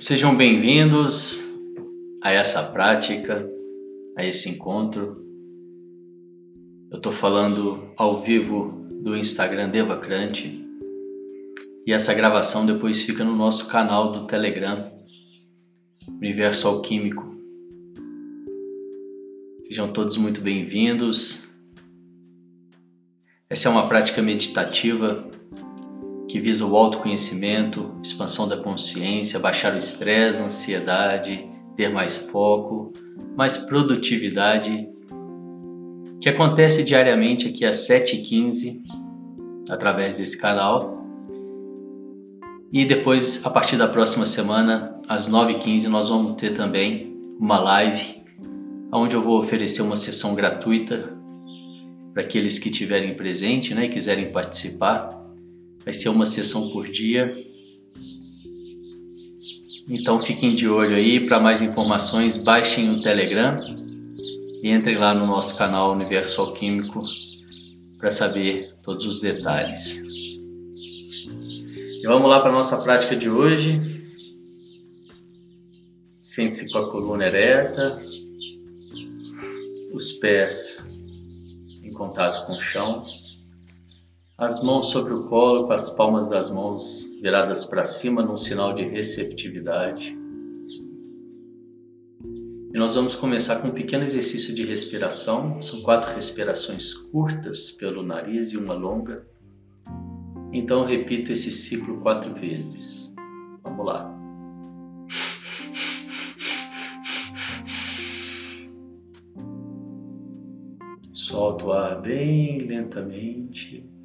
Sejam bem-vindos a essa prática, a esse encontro. Eu estou falando ao vivo do Instagram Devacrante e essa gravação depois fica no nosso canal do Telegram, Universo Alquímico. Sejam todos muito bem-vindos. Essa é uma prática meditativa que visa o autoconhecimento, expansão da consciência, baixar o estresse, ansiedade, ter mais foco, mais produtividade, que acontece diariamente aqui às 7h15 através desse canal. E depois, a partir da próxima semana, às 9h15, nós vamos ter também uma live onde eu vou oferecer uma sessão gratuita para aqueles que estiverem presente né, e quiserem participar. Vai ser uma sessão por dia. Então fiquem de olho aí. Para mais informações, baixem o Telegram e entrem lá no nosso canal Universo Alquímico para saber todos os detalhes. E vamos lá para a nossa prática de hoje. Sente-se com a coluna ereta, os pés em contato com o chão as mãos sobre o colo, com as palmas das mãos viradas para cima, num sinal de receptividade. E nós vamos começar com um pequeno exercício de respiração. São quatro respirações curtas pelo nariz e uma longa. Então repito esse ciclo quatro vezes. Vamos lá. Solta o ar bem lentamente.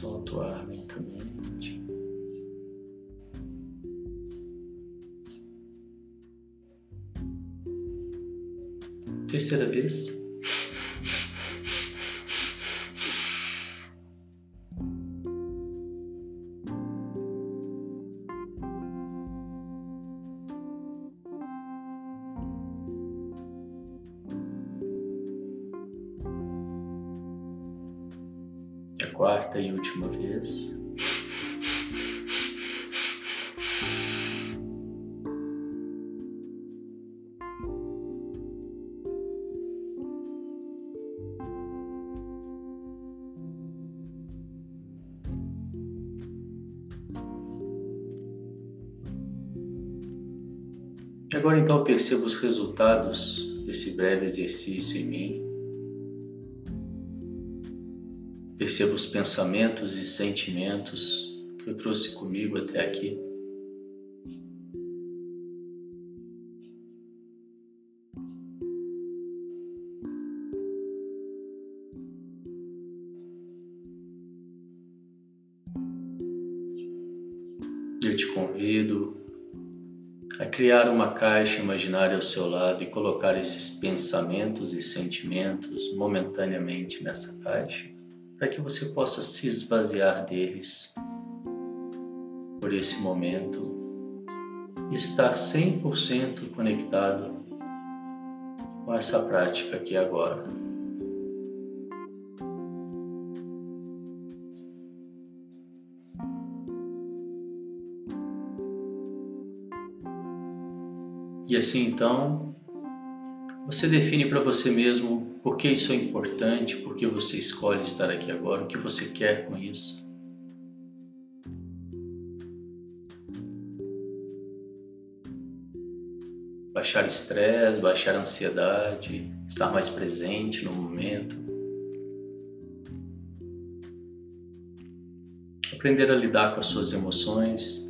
Solta o ar lentamente. Terceira vez. Percebo os resultados desse breve exercício em mim. Perceba os pensamentos e sentimentos que eu trouxe comigo até aqui. Eu te convido criar uma caixa imaginária ao seu lado e colocar esses pensamentos e sentimentos momentaneamente nessa caixa para que você possa se esvaziar deles por esse momento e estar 100% conectado com essa prática aqui agora. Assim então, você define para você mesmo por que isso é importante? Por que você escolhe estar aqui agora? O que você quer com isso? Baixar estresse, baixar ansiedade, estar mais presente no momento. Aprender a lidar com as suas emoções,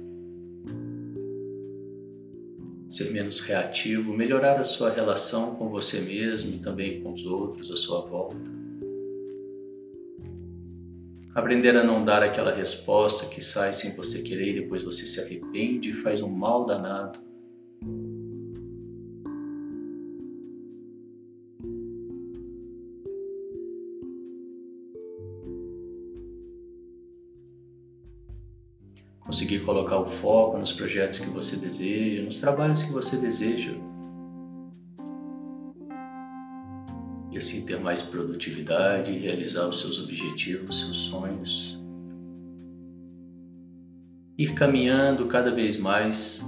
ser menos reativo, melhorar a sua relação com você mesmo e também com os outros à sua volta. Aprender a não dar aquela resposta que sai sem você querer e depois você se arrepende e faz um mal danado. Colocar o foco nos projetos que você deseja, nos trabalhos que você deseja. E assim ter mais produtividade, realizar os seus objetivos, seus sonhos. Ir caminhando cada vez mais,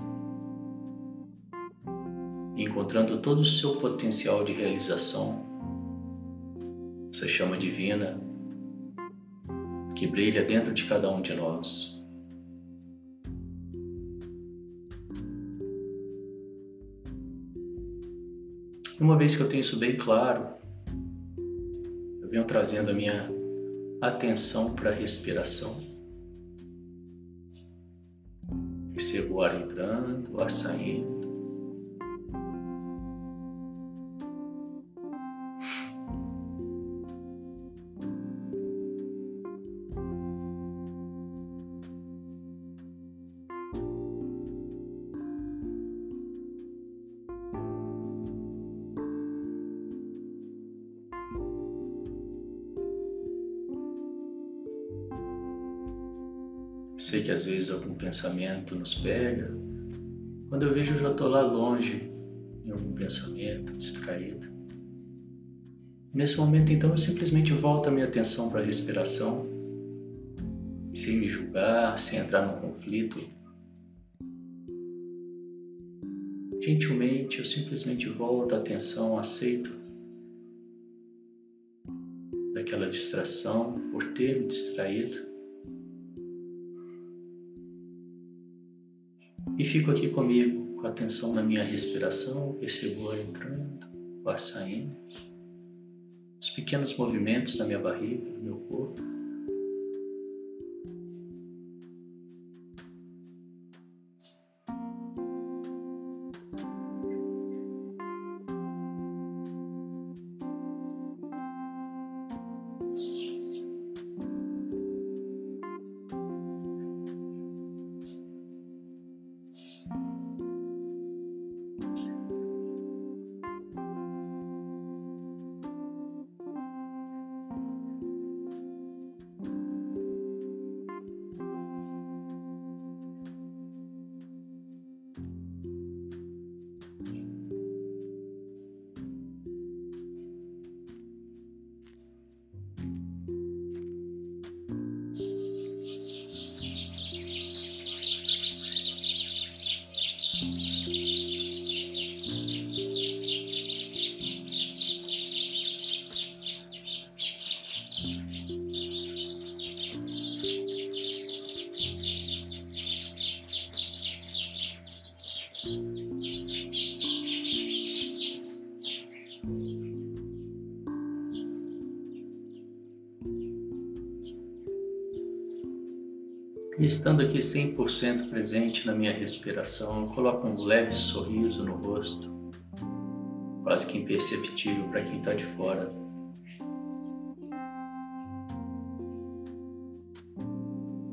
encontrando todo o seu potencial de realização, essa chama divina que brilha dentro de cada um de nós. Uma vez que eu tenho isso bem claro, eu venho trazendo a minha atenção para a respiração. Percebo o ar entrando, o ar saindo. Pensamento nos pega. Quando eu vejo, eu já estou lá longe em algum pensamento, distraído. Nesse momento, então, eu simplesmente volto a minha atenção para a respiração, sem me julgar, sem entrar num conflito. Gentilmente, eu simplesmente volto a atenção, aceito daquela distração por ter me distraído E fico aqui comigo, com atenção na minha respiração, o ar entrando, o ar saindo, os pequenos movimentos da minha barriga, do meu corpo. E estando aqui 100% presente na minha respiração, eu coloco um leve sorriso no rosto, quase que imperceptível para quem está de fora.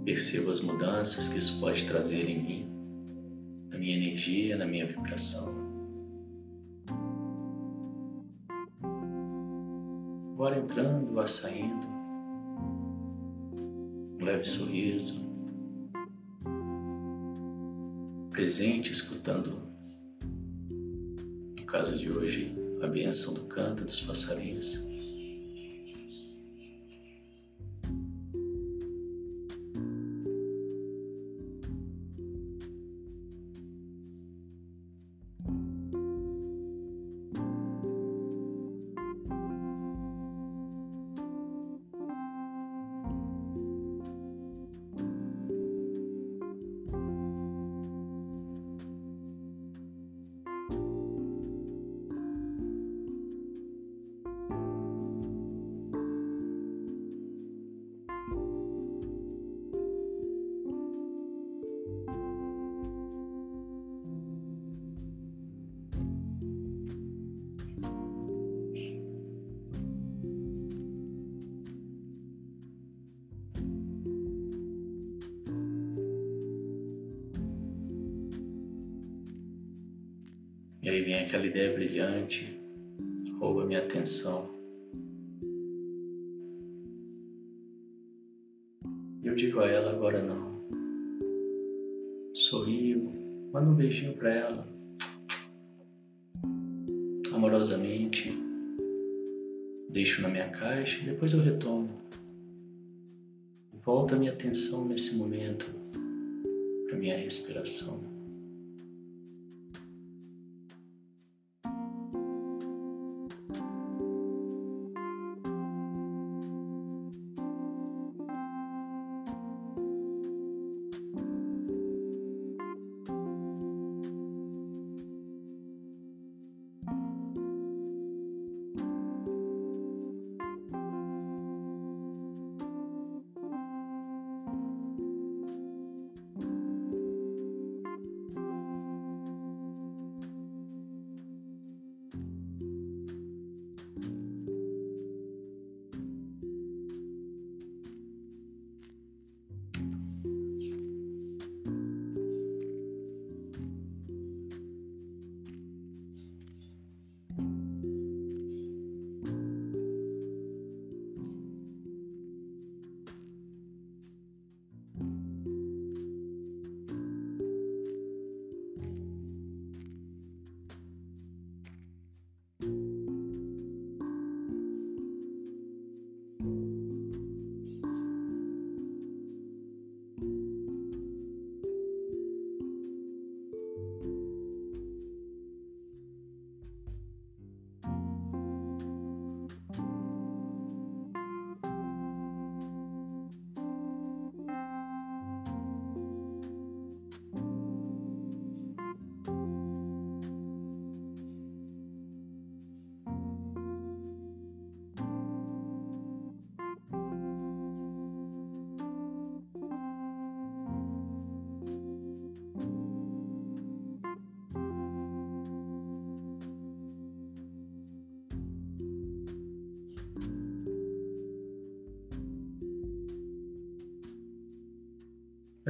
Percebo as mudanças que isso pode trazer em mim, na minha energia, na minha vibração. Agora entrando, vá saindo, um leve sorriso, presente, escutando, no caso de hoje, a benção do canto dos passarinhos. E aí vem aquela ideia brilhante, rouba minha atenção. E eu digo a ela agora não. sorrio, mando um beijinho para ela, amorosamente, deixo na minha caixa e depois eu retomo. Volta a minha atenção nesse momento para minha respiração.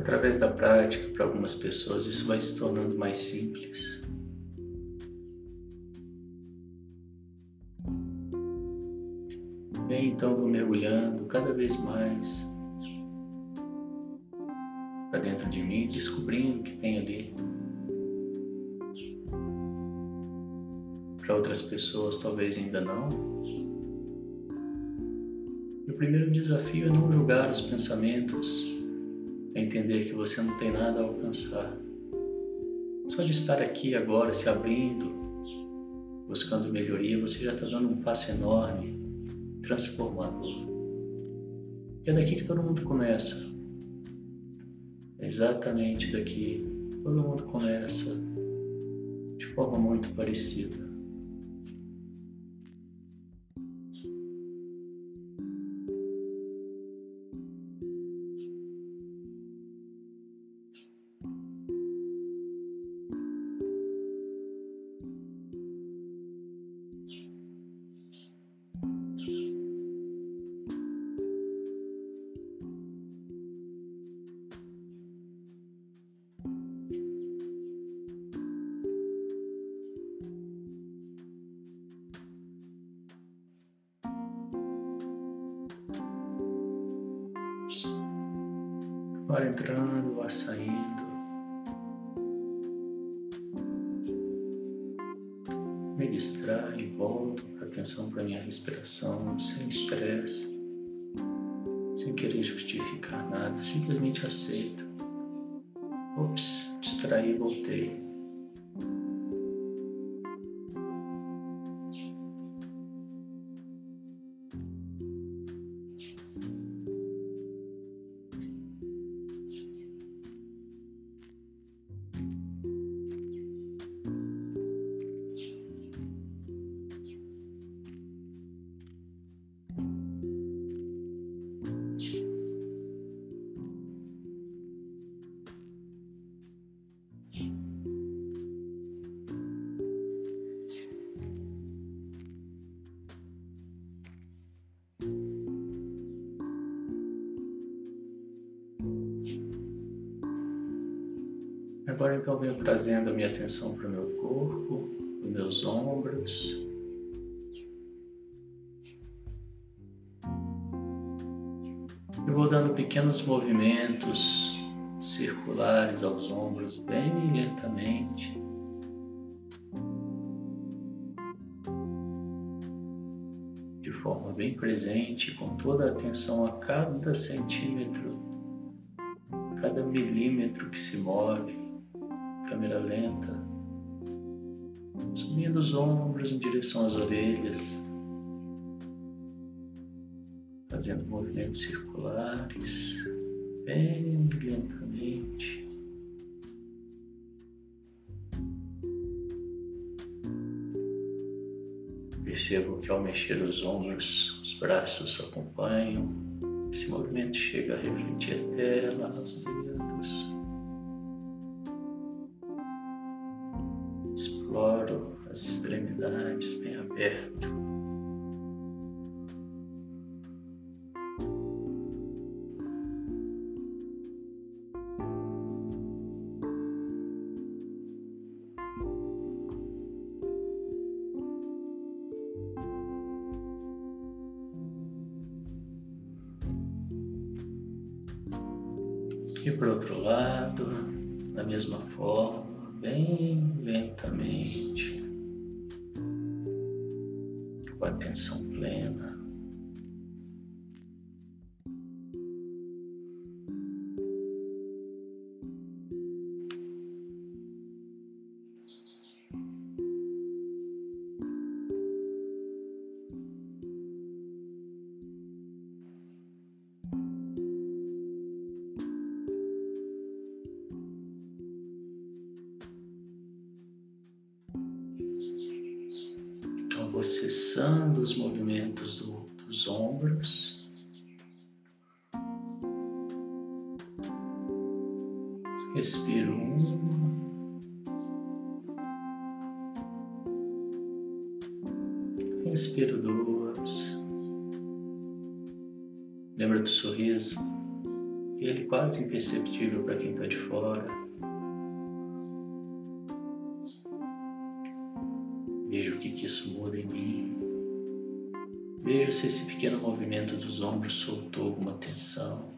Através da prática, para algumas pessoas, isso vai se tornando mais simples. Bem, então vou mergulhando cada vez mais para dentro de mim, descobrindo o que tem ali. Para outras pessoas, talvez ainda não. E o primeiro desafio é não julgar os pensamentos é entender que você não tem nada a alcançar. Só de estar aqui agora, se abrindo, buscando melhoria, você já está dando um passo enorme, transformador. E é daqui que todo mundo começa. É exatamente daqui. Todo mundo começa de forma muito parecida. Vai entrando, vai saindo. Me distrai, volto a atenção para minha respiração, sem estresse, sem querer justificar nada, simplesmente aceito. Ops, distraí, voltei. Agora então venho trazendo a minha atenção para o meu corpo, os meus ombros. Eu vou dando pequenos movimentos circulares aos ombros bem lentamente. De forma bem presente, com toda a atenção a cada centímetro, cada milímetro que se move, câmera lenta, subindo os ombros em direção às orelhas, fazendo movimentos circulares bem lentamente. Percebo que ao mexer os ombros, os braços acompanham. Esse movimento chega a refletir até lá nos dedos. As extremidades bem abertas. Respiro uma. Respiro duas. Lembra do sorriso? Ele quase imperceptível para quem está de fora. Veja o que, que isso muda em mim. Veja se esse pequeno movimento dos ombros soltou alguma tensão.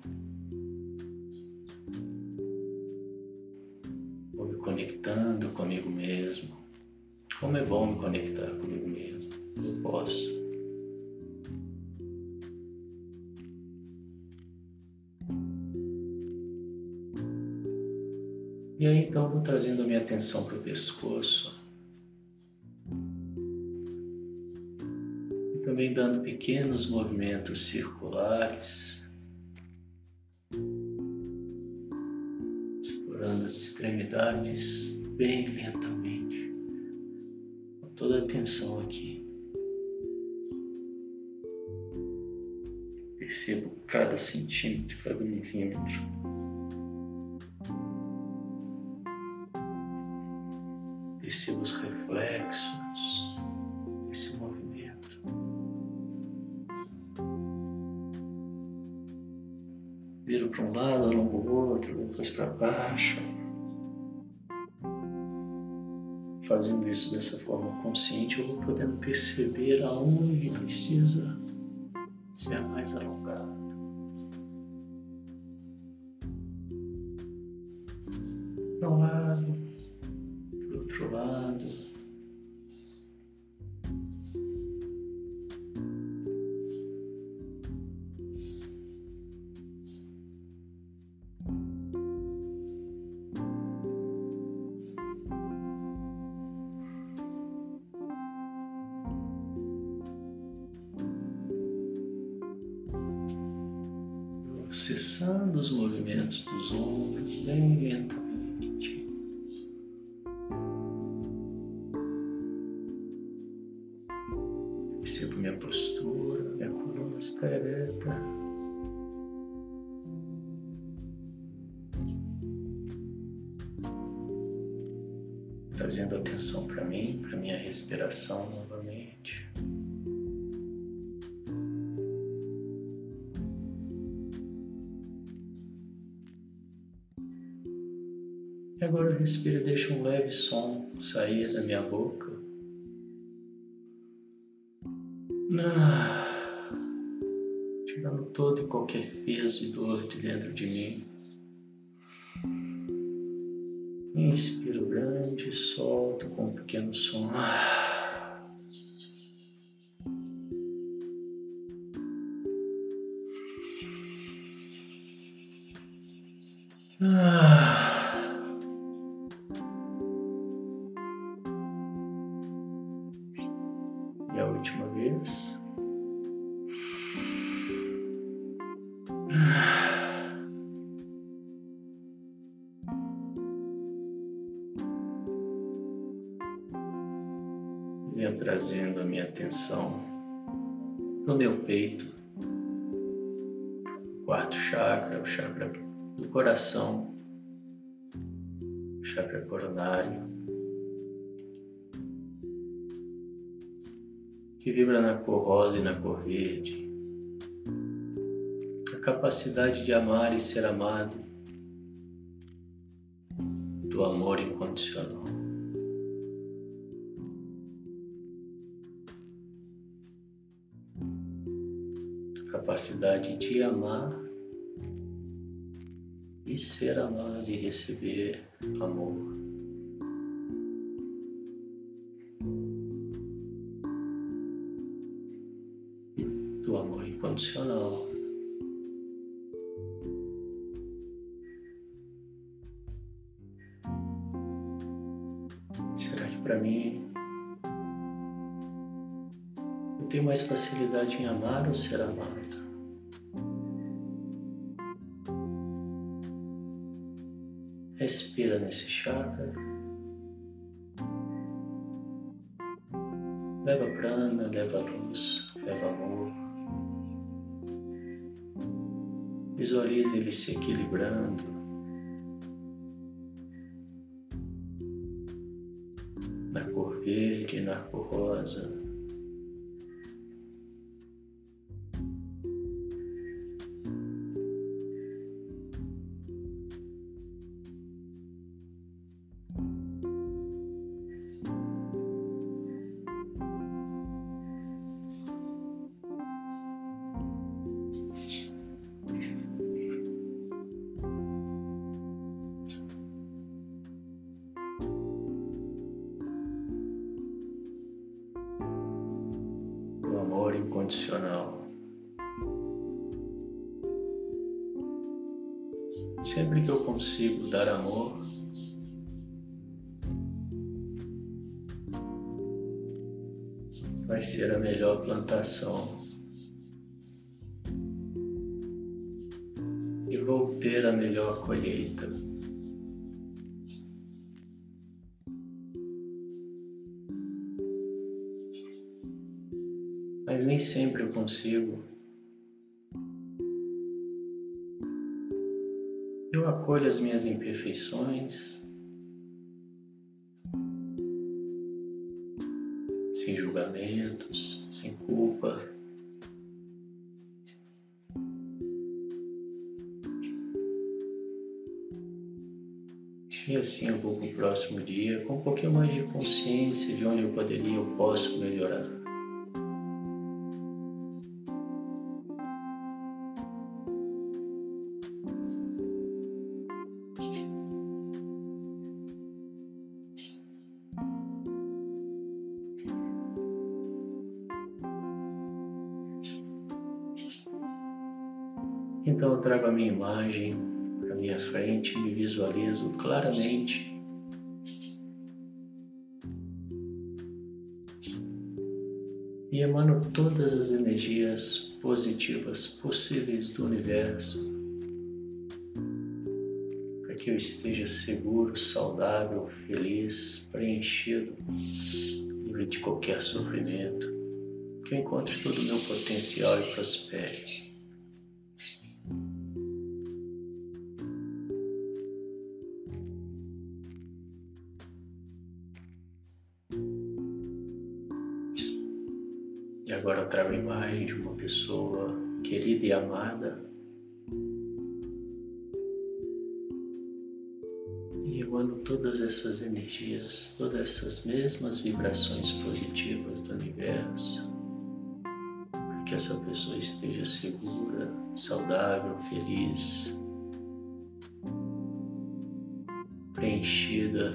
Atenção para o pescoço. também dando pequenos movimentos circulares, explorando as extremidades bem lentamente, com toda a atenção aqui. Percebo cada centímetro, cada milímetro. Os reflexos desse movimento. viro para um lado, alongo o outro, depois para baixo. Fazendo isso dessa forma consciente, eu vou podendo perceber aonde precisa ser mais alongado. Agora respira deixa um leve som sair da minha boca. Ah, tirando todo e qualquer peso e dor de dentro de mim. Inspiro grande, solto com um pequeno som. E vez. Venha trazendo a minha atenção no meu peito, quarto chakra, o chakra do coração, chakra coronário, que vibra na cor rosa e na cor verde. A capacidade de amar e ser amado, do amor incondicional. A capacidade de amar e ser amado e receber amor. Para mim eu tenho mais facilidade em amar ou ser amado? Respira nesse chakra. Leva prana, leva luz, leva amor. Visualize ele se equilibrando. Cor rosa. Incondicional. Sempre que eu consigo dar amor, vai ser a melhor plantação. E vou ter a melhor colheita. Sempre eu consigo. Eu acolho as minhas imperfeições, sem julgamentos, sem culpa. E assim eu vou para o próximo dia com um pouquinho mais de consciência de onde eu poderia, eu posso melhorar. Então eu trago a minha imagem à minha frente, me visualizo claramente. E emano todas as energias positivas possíveis do universo para que eu esteja seguro, saudável, feliz, preenchido, livre de qualquer sofrimento, que eu encontre todo o meu potencial e prospere. E amada. E emano todas essas energias, todas essas mesmas vibrações positivas do universo, para que essa pessoa esteja segura, saudável, feliz, preenchida.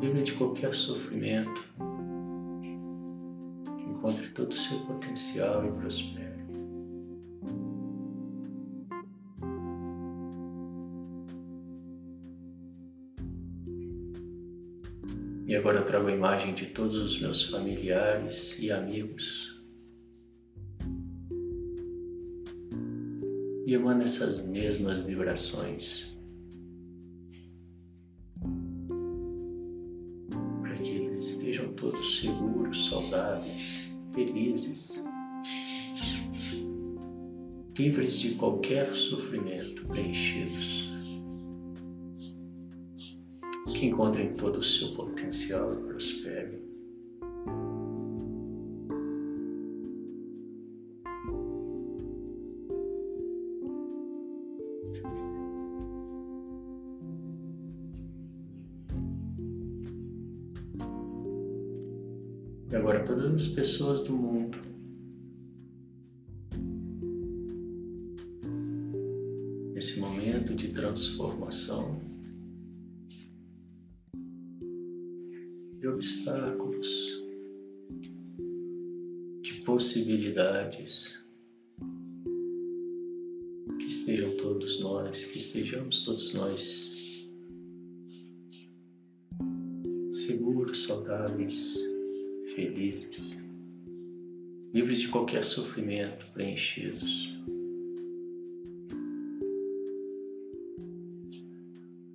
Livre de qualquer sofrimento. Encontre todo o seu potencial e prospere. E agora eu trago a imagem de todos os meus familiares e amigos. E emana essas mesmas vibrações. Livres de qualquer sofrimento, preenchidos que encontrem todo o seu potencial e prosperem. E agora todas as pessoas do mundo livres de qualquer sofrimento, preenchidos.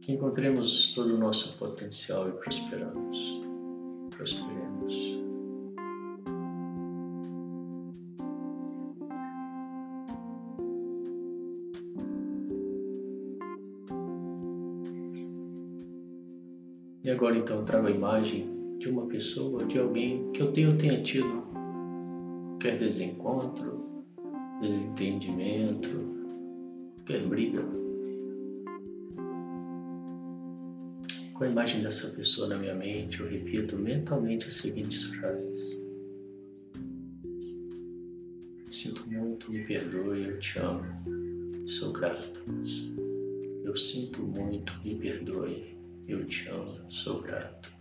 Que encontremos todo o nosso potencial e prosperamos prosperemos. E agora então trago a imagem de uma pessoa, de alguém que eu tenho, tenha tido qualquer desencontro, desentendimento, qualquer briga Com a imagem dessa pessoa na minha mente, eu repito mentalmente as seguintes frases: Sinto muito, me perdoe, eu te amo, sou grato. Eu sinto muito, me perdoe, eu te amo, sou grato.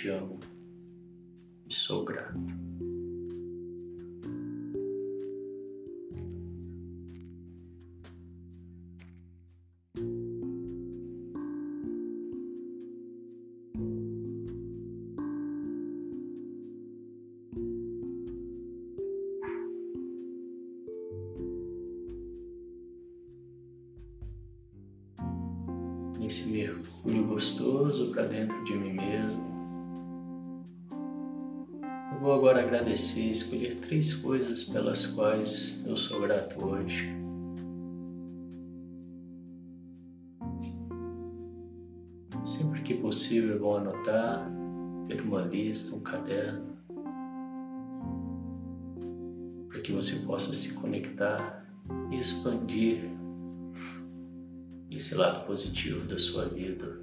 Te amo e sou grato. Três coisas pelas quais eu sou grato hoje. Sempre que possível, eu vou anotar, ter uma lista, um caderno, para que você possa se conectar e expandir esse lado positivo da sua vida.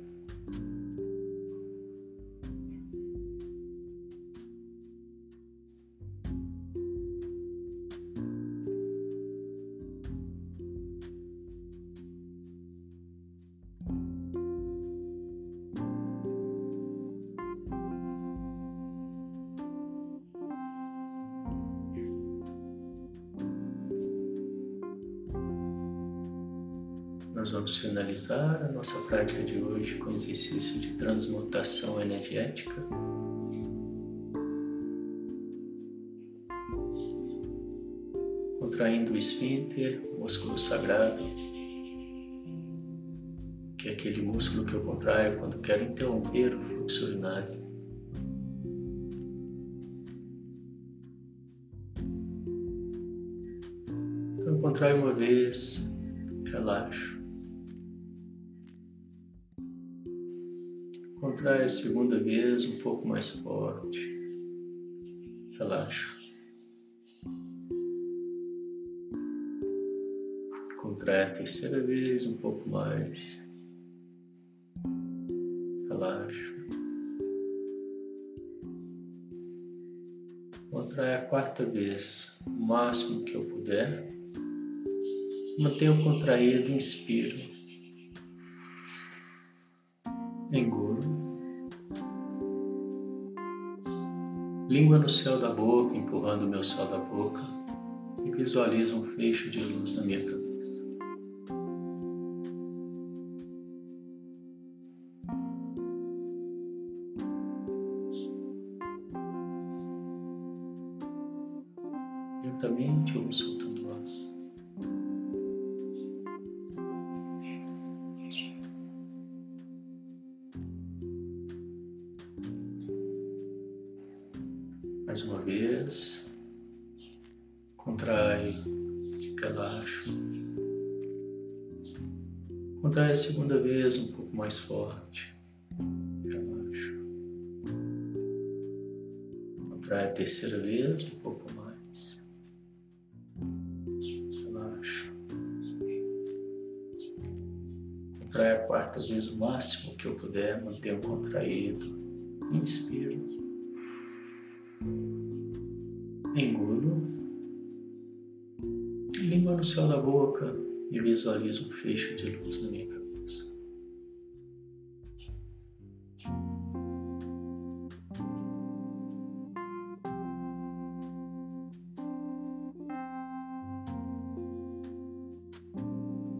Prática de hoje com exercício de transmutação energética. Contraindo o esfíncter, músculo sagrado, que é aquele músculo que eu contraio quando quero interromper o fluxo urinário. Então, contrai uma vez, relaxo. Contrai a segunda vez um pouco mais forte. Relaxa. Contrai a terceira vez um pouco mais. Relaxa. Contrai a quarta vez, o máximo que eu puder. Mantenho contraído, inspiro. No céu da boca, empurrando o meu céu da boca. E visualizo um fecho de luz na minha. Mais uma vez, contrai, relaxa. Contrai a segunda vez um pouco mais forte. Relaxa. Contrai a terceira vez um pouco mais. Contrai a quarta vez o máximo que eu puder, mantenho contraído. Inspiro. No céu da boca e visualizo um fecho de luz na minha cabeça.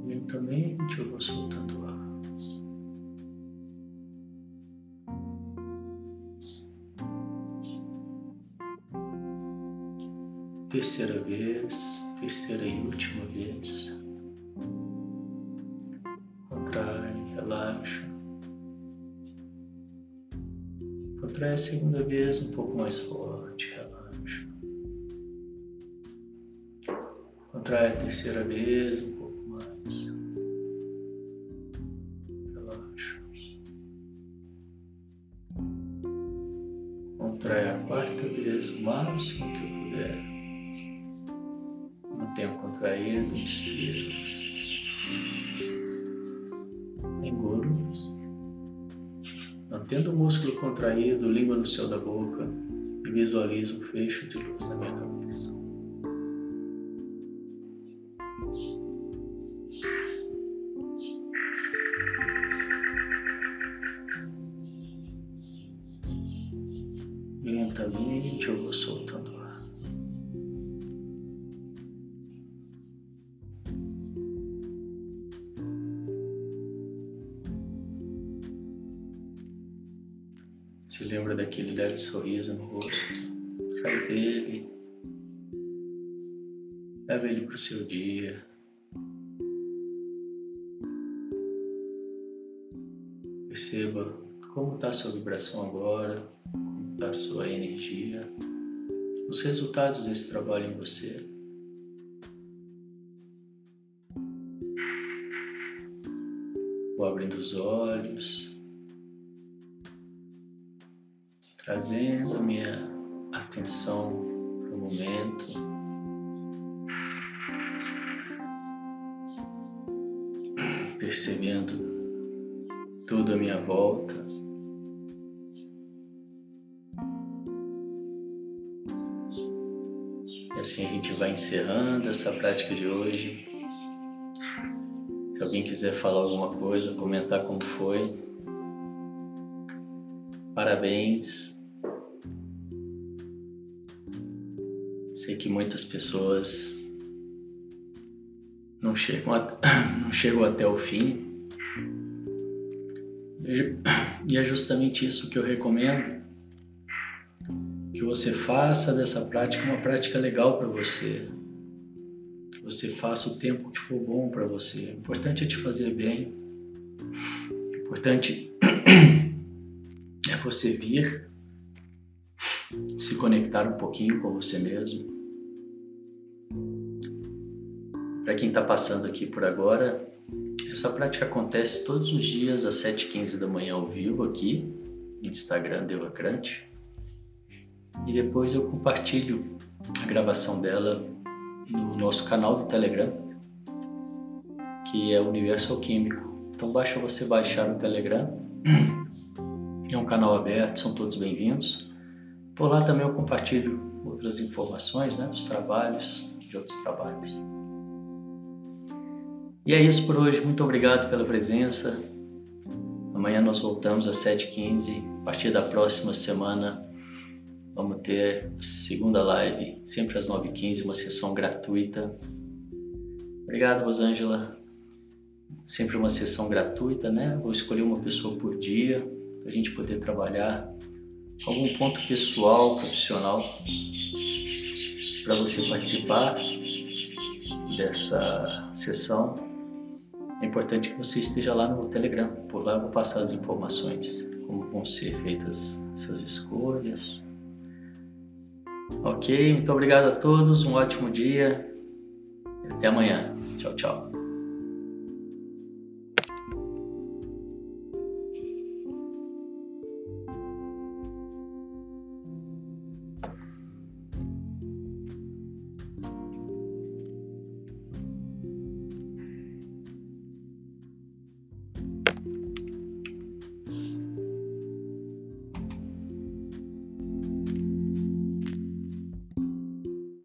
Lentamente eu vou soltando o ar. terceira vez, terceira e última vez. Contrai, relaxa. Contrai a segunda vez um pouco mais forte, relaxa. Contrai a terceira vez um pouco mais. Relaxa. Contrai a quarta vez o máximo músculo contraído, língua no céu da boca e visualizo um fecho de luz na minha cabeça. Se lembra daquele leve sorriso no rosto. Traz ele. Leva ele para o seu dia. Perceba como está a sua vibração agora, como está a sua energia, os resultados desse trabalho em você. Vou abrindo os olhos. Trazendo a minha atenção para o momento. Percebendo tudo à minha volta. E assim a gente vai encerrando essa prática de hoje. Se alguém quiser falar alguma coisa, comentar como foi, Parabéns. Sei que muitas pessoas não chegam, a, não chegam até o fim. E é justamente isso que eu recomendo. Que você faça dessa prática uma prática legal para você. Que você faça o tempo que for bom para você. O importante é te fazer bem. O importante é você vir, se conectar um pouquinho com você mesmo. Para quem está passando aqui por agora, essa prática acontece todos os dias às 7h15 da manhã ao vivo aqui no Instagram Devacrante. E depois eu compartilho a gravação dela no nosso canal do Telegram, que é Universo Alquímico. Então basta você baixar o Telegram é um canal aberto, são todos bem-vindos. Por lá também eu compartilho outras informações né, dos trabalhos, de outros trabalhos. E é isso por hoje. Muito obrigado pela presença. Amanhã nós voltamos às 7h15. A partir da próxima semana vamos ter a segunda live, sempre às 9h15, uma sessão gratuita. Obrigado, Rosângela. Sempre uma sessão gratuita, né? Vou escolher uma pessoa por dia para a gente poder trabalhar algum ponto pessoal, profissional, para você participar dessa sessão. É importante que você esteja lá no Telegram, por lá eu vou passar as informações, como vão ser feitas essas escolhas. Ok, muito obrigado a todos, um ótimo dia até amanhã. Tchau, tchau.